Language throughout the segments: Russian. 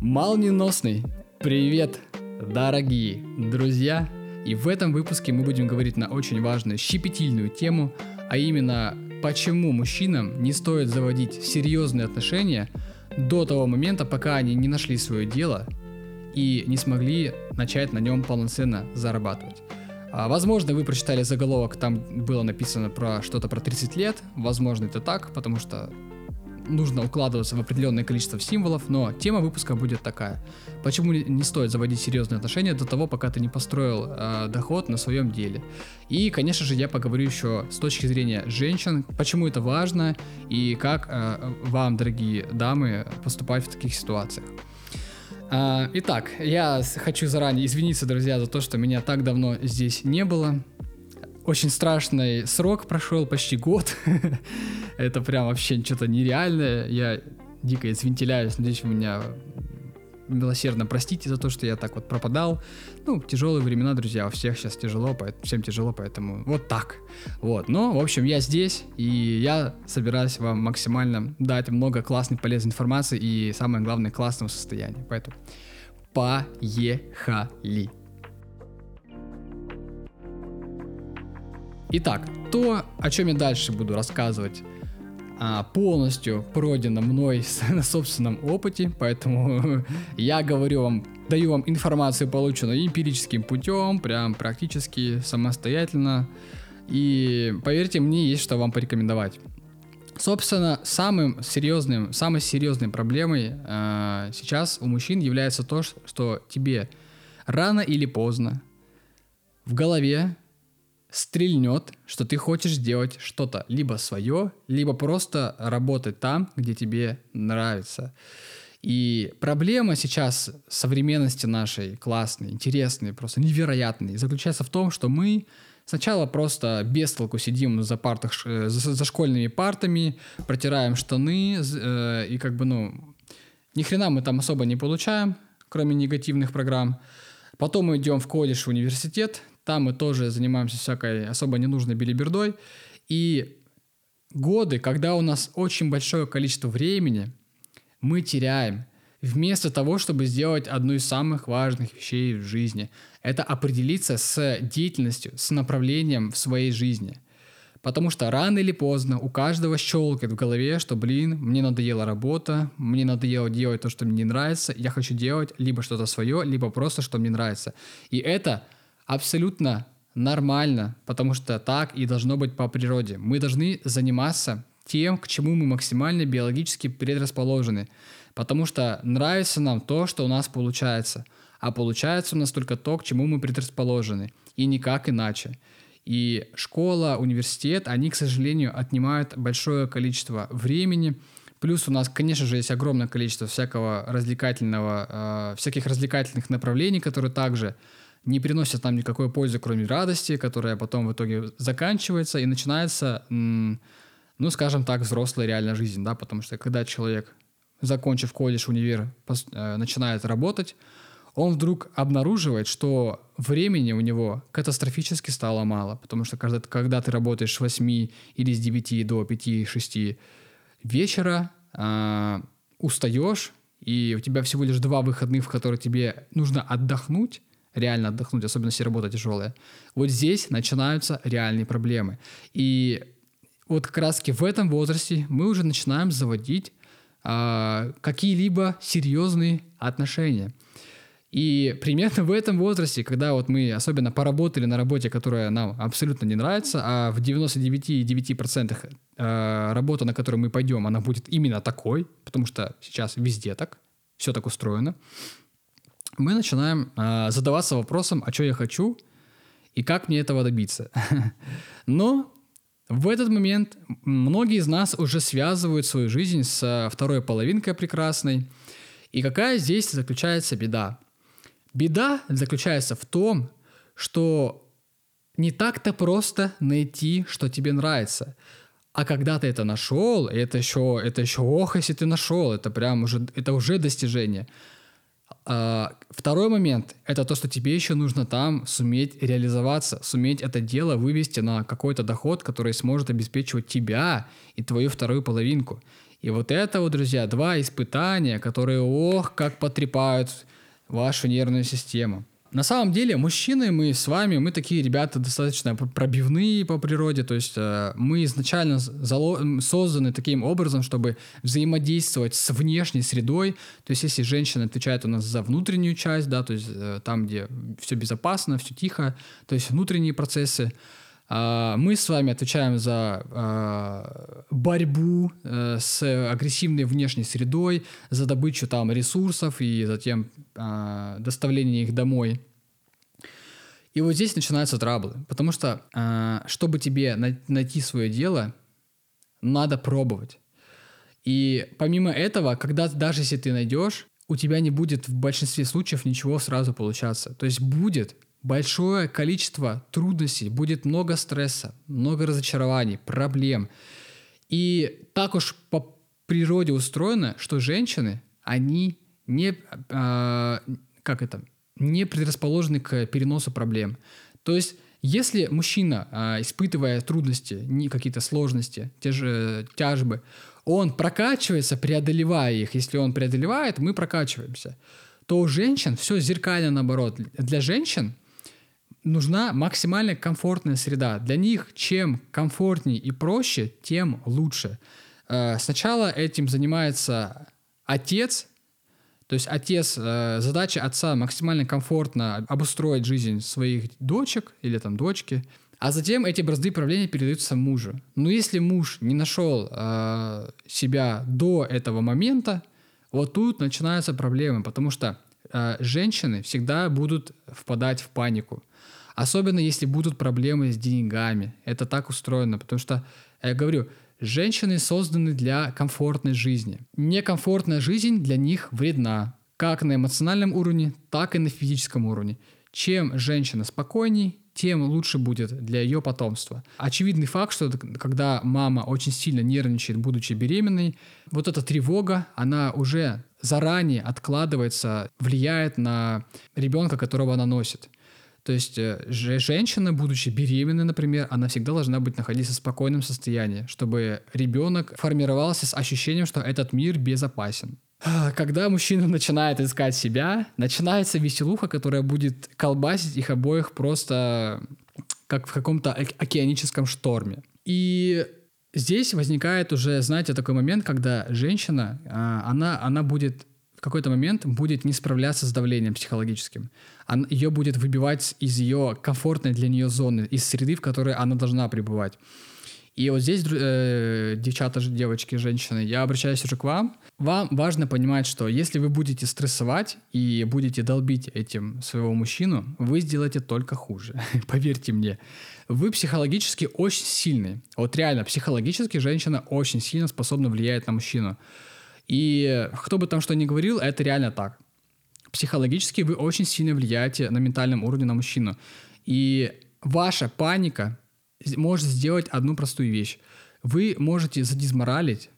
Молниеносный привет, дорогие друзья! И в этом выпуске мы будем говорить на очень важную, щепетильную тему, а именно, почему мужчинам не стоит заводить серьезные отношения до того момента, пока они не нашли свое дело и не смогли начать на нем полноценно зарабатывать. А, возможно, вы прочитали заголовок, там было написано про что-то про 30 лет. Возможно, это так, потому что нужно укладываться в определенное количество символов, но тема выпуска будет такая. Почему не стоит заводить серьезные отношения до того, пока ты не построил э, доход на своем деле. И, конечно же, я поговорю еще с точки зрения женщин, почему это важно и как э, вам, дорогие дамы, поступать в таких ситуациях. А, итак, я хочу заранее извиниться, друзья, за то, что меня так давно здесь не было. Очень страшный срок прошел, почти год. Это прям вообще что-то нереальное. Я дико извентиляюсь, надеюсь, вы меня милосердно простите за то, что я так вот пропадал. Ну, тяжелые времена, друзья, у всех сейчас тяжело, поэтому, всем тяжело, поэтому вот так. Вот, но, в общем, я здесь, и я собираюсь вам максимально дать много классной, полезной информации и, самое главное, классного состояния. Поэтому поехали! Итак, то, о чем я дальше буду рассказывать, а, полностью пройдено мной на собственном опыте, поэтому я говорю вам, даю вам информацию, полученную эмпирическим путем, прям практически самостоятельно. И поверьте, мне есть что вам порекомендовать. Собственно, самым серьезным, самой серьезной проблемой э, сейчас у мужчин является то, что тебе рано или поздно в голове стрельнет, что ты хочешь сделать что-то либо свое, либо просто работать там, где тебе нравится. И проблема сейчас современности нашей классной, интересной, просто невероятной, заключается в том, что мы сначала просто без толку сидим за, партах, э, за, за школьными партами, протираем штаны, э, и как бы, ну, ни хрена мы там особо не получаем, кроме негативных программ. Потом мы идем в колледж, в университет, там мы тоже занимаемся всякой особо ненужной билибердой. И годы, когда у нас очень большое количество времени, мы теряем. Вместо того, чтобы сделать одну из самых важных вещей в жизни, это определиться с деятельностью, с направлением в своей жизни. Потому что рано или поздно у каждого щелкает в голове, что, блин, мне надоела работа, мне надоело делать то, что мне не нравится, я хочу делать либо что-то свое, либо просто, что мне нравится. И это абсолютно нормально, потому что так и должно быть по природе. Мы должны заниматься тем, к чему мы максимально биологически предрасположены, потому что нравится нам то, что у нас получается, а получается у нас только то, к чему мы предрасположены, и никак иначе. И школа, университет, они, к сожалению, отнимают большое количество времени, Плюс у нас, конечно же, есть огромное количество всякого развлекательного, э, всяких развлекательных направлений, которые также не приносят нам никакой пользы, кроме радости, которая потом в итоге заканчивается и начинается, ну, скажем так, взрослая реальная жизнь, да, потому что когда человек, закончив колледж, универ, э, начинает работать, он вдруг обнаруживает, что времени у него катастрофически стало мало, потому что когда, когда ты работаешь с 8 или с 9 до 5-6 вечера, э, устаешь, и у тебя всего лишь два выходных, в которые тебе нужно отдохнуть, реально отдохнуть, особенно если работа тяжелая. Вот здесь начинаются реальные проблемы. И вот как раз в этом возрасте мы уже начинаем заводить э, какие-либо серьезные отношения. И примерно в этом возрасте, когда вот мы особенно поработали на работе, которая нам абсолютно не нравится, а в 99,9% э, работа, на которую мы пойдем, она будет именно такой, потому что сейчас везде так, все так устроено, мы начинаем э, задаваться вопросом, а что я хочу и как мне этого добиться. Но в этот момент многие из нас уже связывают свою жизнь с второй половинкой прекрасной. И какая здесь заключается беда? Беда заключается в том, что не так-то просто найти, что тебе нравится. А когда ты это нашел, это еще, это еще ох, если ты нашел, это прям уже, это уже достижение. А, второй момент – это то, что тебе еще нужно там суметь реализоваться, суметь это дело вывести на какой-то доход, который сможет обеспечивать тебя и твою вторую половинку. И вот это вот, друзья, два испытания, которые, ох, как потрепают вашу нервную систему. На самом деле, мужчины, мы с вами, мы такие ребята достаточно пробивные по природе, то есть э, мы изначально зало- созданы таким образом, чтобы взаимодействовать с внешней средой, то есть если женщина отвечает у нас за внутреннюю часть, да, то есть э, там, где все безопасно, все тихо, то есть внутренние процессы, мы с вами отвечаем за э, борьбу э, с агрессивной внешней средой, за добычу там ресурсов и затем э, доставление их домой. И вот здесь начинаются траблы, потому что чтобы тебе на- найти свое дело, надо пробовать. И помимо этого, когда даже если ты найдешь, у тебя не будет в большинстве случаев ничего сразу получаться. То есть будет большое количество трудностей, будет много стресса, много разочарований, проблем. И так уж по природе устроено, что женщины, они не, э, как это, не предрасположены к переносу проблем. То есть, если мужчина, э, испытывая трудности, не какие-то сложности, те же тяжбы, он прокачивается, преодолевая их. Если он преодолевает, мы прокачиваемся. То у женщин все зеркально наоборот. Для женщин нужна максимально комфортная среда. Для них чем комфортнее и проще, тем лучше. Э, Сначала этим занимается отец, то есть отец, э, задача отца максимально комфортно обустроить жизнь своих дочек или там дочки, а затем эти бразды правления передаются мужу. Но если муж не нашел э, себя до этого момента, вот тут начинаются проблемы, потому что женщины всегда будут впадать в панику. Особенно если будут проблемы с деньгами. Это так устроено, потому что, я говорю, женщины созданы для комфортной жизни. Некомфортная жизнь для них вредна, как на эмоциональном уровне, так и на физическом уровне. Чем женщина спокойней, тем лучше будет для ее потомства. Очевидный факт, что когда мама очень сильно нервничает, будучи беременной, вот эта тревога, она уже заранее откладывается, влияет на ребенка, которого она носит. То есть э, же- женщина, будучи беременной, например, она всегда должна быть находиться в спокойном состоянии, чтобы ребенок формировался с ощущением, что этот мир безопасен. А, Когда мужчина начинает искать себя, начинается веселуха, которая будет колбасить их обоих просто как в каком-то оке- океаническом шторме. И здесь возникает уже, знаете, такой момент, когда женщина, а, она, она будет в какой-то момент будет не справляться с давлением психологическим. Она, ее будет выбивать из ее комфортной для нее зоны, из среды, в которой она должна пребывать. И вот здесь, э, девчата, девочки, женщины, я обращаюсь уже к вам. Вам важно понимать, что если вы будете стрессовать и будете долбить этим своего мужчину, вы сделаете только хуже. Поверьте мне. Вы психологически очень сильный. Вот реально, психологически женщина очень сильно способна влиять на мужчину. И кто бы там что ни говорил, это реально так. Психологически вы очень сильно влияете на ментальном уровне на мужчину. И ваша паника может сделать одну простую вещь. Вы можете задизморалить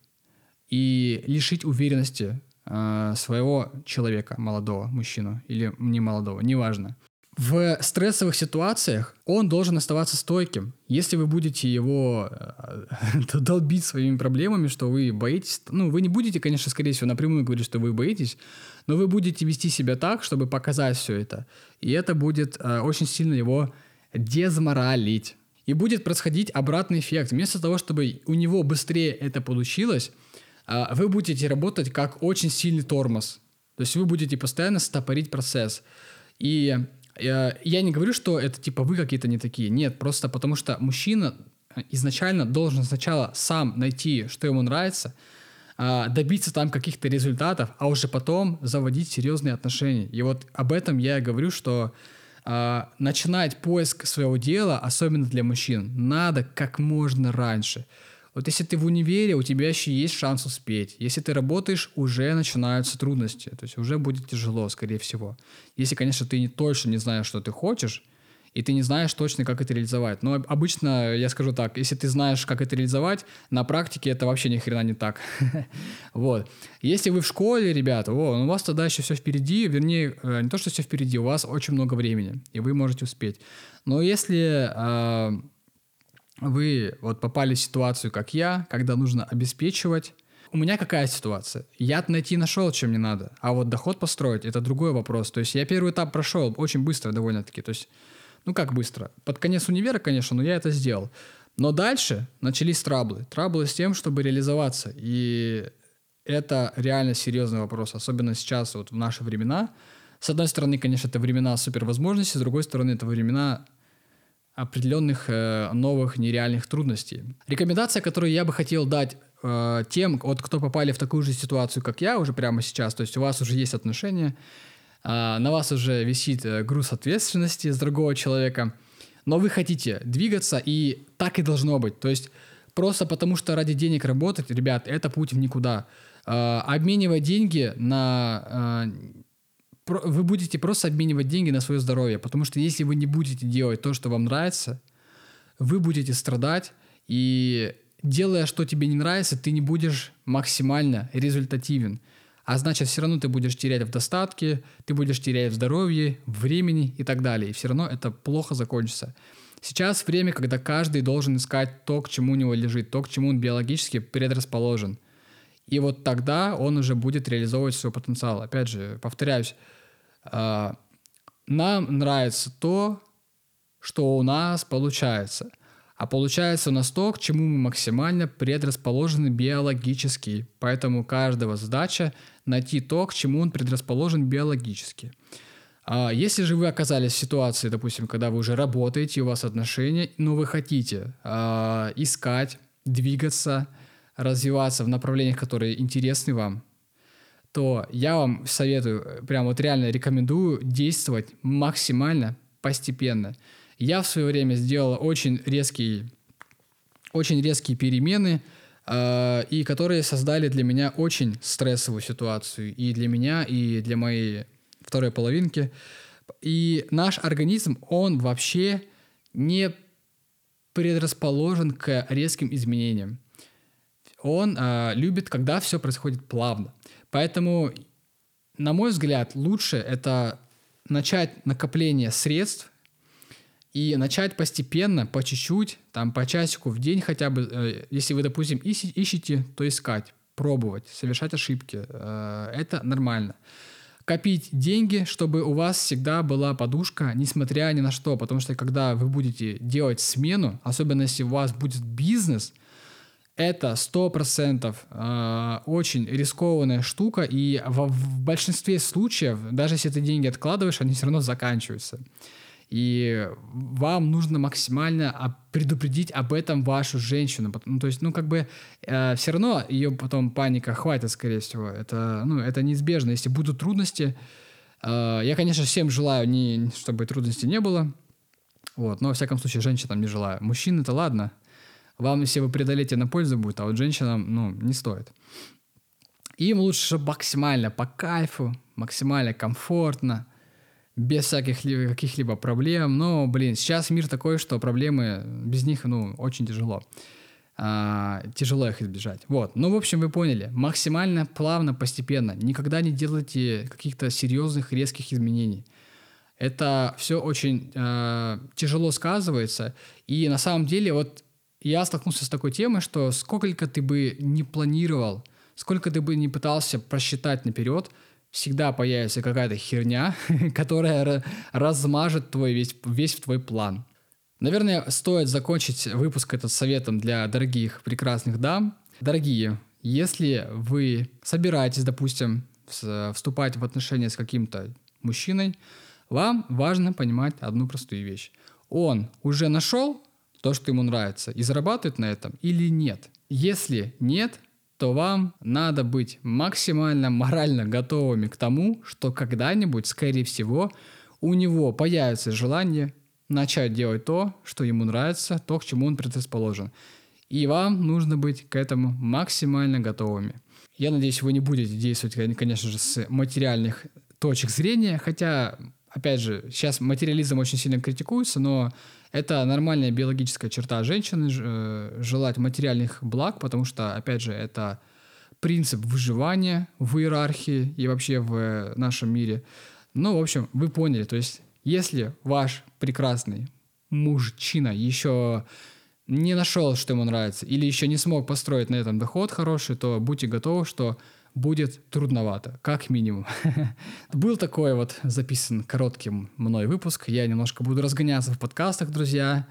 и лишить уверенности э, своего человека, молодого мужчину или не молодого, неважно. В стрессовых ситуациях он должен оставаться стойким. Если вы будете его э, долбить своими проблемами, что вы боитесь, ну, вы не будете, конечно, скорее всего, напрямую говорить, что вы боитесь, но вы будете вести себя так, чтобы показать все это. И это будет э, очень сильно его дезморалить. И будет происходить обратный эффект. Вместо того, чтобы у него быстрее это получилось, а, вы будете работать как очень сильный тормоз. То есть вы будете постоянно стопорить процесс. И э, я не говорю, что это типа вы какие-то не такие. Нет, просто потому что мужчина э, изначально должен сначала сам найти, что ему нравится, а, добиться там каких-то результатов, а уже потом заводить серьезные отношения. И вот об этом я и говорю, что а, начинать поиск своего дела, особенно для мужчин, надо как можно раньше. Вот если ты в универе, у тебя еще есть шанс успеть. Если ты работаешь, уже начинаются трудности. То есть уже будет тяжело, скорее всего. Если, конечно, ты не, точно не знаешь, что ты хочешь, и ты не знаешь точно, как это реализовать. Но обычно, я скажу так, если ты знаешь, как это реализовать, на практике это вообще ни хрена не так. Вот. Если вы в школе, ребята, о, у вас тогда еще все впереди, вернее, э, не то, что все впереди, у вас очень много времени, и вы можете успеть. Но если э, вы вот попали в ситуацию, как я, когда нужно обеспечивать, у меня какая ситуация? Я найти нашел, чем мне надо, а вот доход построить это другой вопрос. То есть я первый этап прошел очень быстро довольно-таки. То есть, ну как быстро? Под конец универа, конечно, но я это сделал. Но дальше начались траблы. Траблы с тем, чтобы реализоваться. И это реально серьезный вопрос, особенно сейчас, вот в наши времена. С одной стороны, конечно, это времена супервозможностей, с другой стороны, это времена определенных э, новых нереальных трудностей. Рекомендация, которую я бы хотел дать э, тем, вот, кто попали в такую же ситуацию, как я уже прямо сейчас, то есть у вас уже есть отношения, э, на вас уже висит э, груз ответственности с другого человека, но вы хотите двигаться, и так и должно быть. То есть просто потому, что ради денег работать, ребят, это путь в никуда. Э, обменивая деньги на э, вы будете просто обменивать деньги на свое здоровье, потому что если вы не будете делать то, что вам нравится, вы будете страдать, и делая, что тебе не нравится, ты не будешь максимально результативен. А значит, все равно ты будешь терять в достатке, ты будешь терять в здоровье, времени и так далее. И все равно это плохо закончится. Сейчас время, когда каждый должен искать то, к чему у него лежит, то, к чему он биологически предрасположен. И вот тогда он уже будет реализовывать свой потенциал. Опять же, повторяюсь, а, нам нравится то, что у нас получается. А получается у нас то, к чему мы максимально предрасположены биологически. Поэтому каждого задача найти то, к чему он предрасположен биологически. А если же вы оказались в ситуации, допустим, когда вы уже работаете, у вас отношения, но вы хотите э, искать, двигаться, развиваться в направлениях, которые интересны вам, то я вам советую, прям вот реально рекомендую действовать максимально постепенно. Я в свое время сделал очень резкие, очень резкие перемены, э, и которые создали для меня очень стрессовую ситуацию и для меня, и для моей второй половинки. И наш организм, он вообще не предрасположен к резким изменениям. Он э, любит, когда все происходит плавно. Поэтому, на мой взгляд, лучше это начать накопление средств и начать постепенно, по чуть-чуть, там по часику в день хотя бы, э, если вы, допустим, ищете, то искать, пробовать, совершать ошибки. Э, это нормально. Копить деньги, чтобы у вас всегда была подушка, несмотря ни на что. Потому что когда вы будете делать смену, особенно если у вас будет бизнес, это сто процентов э, очень рискованная штука, и в, в большинстве случаев, даже если ты деньги откладываешь, они все равно заканчиваются. И вам нужно максимально предупредить об этом вашу женщину. Ну, то есть, ну, как бы, э, все равно ее потом паника хватит, скорее всего. Это, ну, это неизбежно. Если будут трудности, э, я, конечно, всем желаю, не, чтобы трудностей не было. Вот, но, во всяком случае, женщинам не желаю. Мужчин это ладно, вам, если вы преодолеете, на пользу будет, а вот женщинам, ну, не стоит. Им лучше максимально по кайфу, максимально комфортно, без всяких каких-либо проблем. Но, блин, сейчас мир такой, что проблемы без них, ну, очень тяжело. А, тяжело их избежать. Вот. Ну, в общем, вы поняли. Максимально плавно, постепенно. Никогда не делайте каких-то серьезных, резких изменений. Это все очень э, тяжело сказывается. И на самом деле, вот я столкнулся с такой темой, что сколько ты бы не планировал, сколько ты бы не пытался просчитать наперед, всегда появится какая-то херня, которая размажет твой весь, весь твой план. Наверное, стоит закончить выпуск этот советом для дорогих прекрасных дам. Дорогие, если вы собираетесь, допустим, вступать в отношения с каким-то мужчиной, вам важно понимать одну простую вещь. Он уже нашел то, что ему нравится, и зарабатывает на этом или нет. Если нет, то вам надо быть максимально морально готовыми к тому, что когда-нибудь, скорее всего, у него появится желание начать делать то, что ему нравится, то, к чему он предрасположен. И вам нужно быть к этому максимально готовыми. Я надеюсь, вы не будете действовать, конечно же, с материальных точек зрения, хотя, опять же, сейчас материализм очень сильно критикуется, но это нормальная биологическая черта женщины э, желать материальных благ, потому что, опять же, это принцип выживания в иерархии и вообще в нашем мире. Ну, в общем, вы поняли. То есть, если ваш прекрасный мужчина еще не нашел, что ему нравится, или еще не смог построить на этом доход хороший, то будьте готовы, что будет трудновато, как минимум. Был такой вот записан коротким мной выпуск. Я немножко буду разгоняться в подкастах, друзья.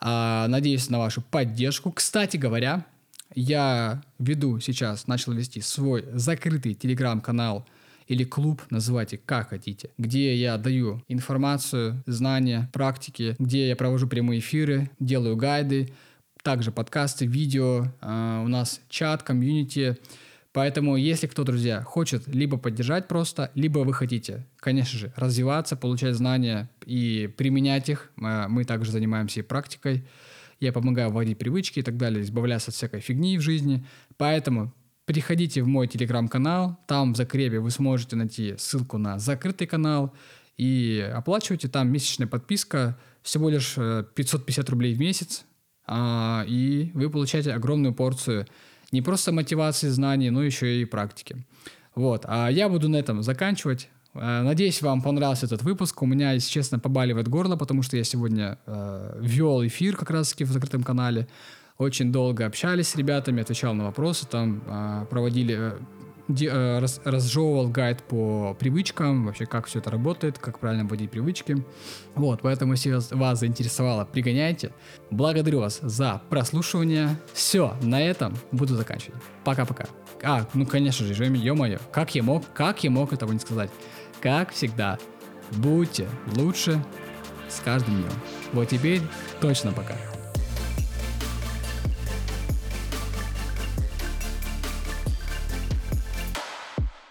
А, надеюсь на вашу поддержку. Кстати говоря, я веду сейчас, начал вести свой закрытый телеграм-канал или клуб, называйте как хотите, где я даю информацию, знания, практики, где я провожу прямые эфиры, делаю гайды, также подкасты, видео, э, у нас чат, комьюнити. Поэтому, если кто, друзья, хочет либо поддержать просто, либо вы хотите, конечно же, развиваться, получать знания и применять их, э, мы также занимаемся и практикой, я помогаю вводить привычки и так далее, избавляться от всякой фигни в жизни. Поэтому Переходите в мой телеграм-канал, там в закрепе вы сможете найти ссылку на закрытый канал и оплачивайте там месячная подписка, всего лишь 550 э, рублей в месяц, а, и вы получаете огромную порцию не просто мотивации, знаний, но еще и практики. Вот, а я буду на этом заканчивать. Э, надеюсь, вам понравился этот выпуск. У меня, если честно, побаливает горло, потому что я сегодня э, вел эфир как раз-таки в закрытом канале очень долго общались с ребятами, отвечал на вопросы, там а, проводили э, э, раз, разжевывал гайд по привычкам, вообще как все это работает, как правильно вводить привычки. Вот, поэтому если вас заинтересовало, пригоняйте. Благодарю вас за прослушивание. Все, на этом буду заканчивать. Пока-пока. А, ну конечно же, ё-моё, как я мог, как я мог этого не сказать? Как всегда, будьте лучше с каждым днем. Вот теперь точно пока.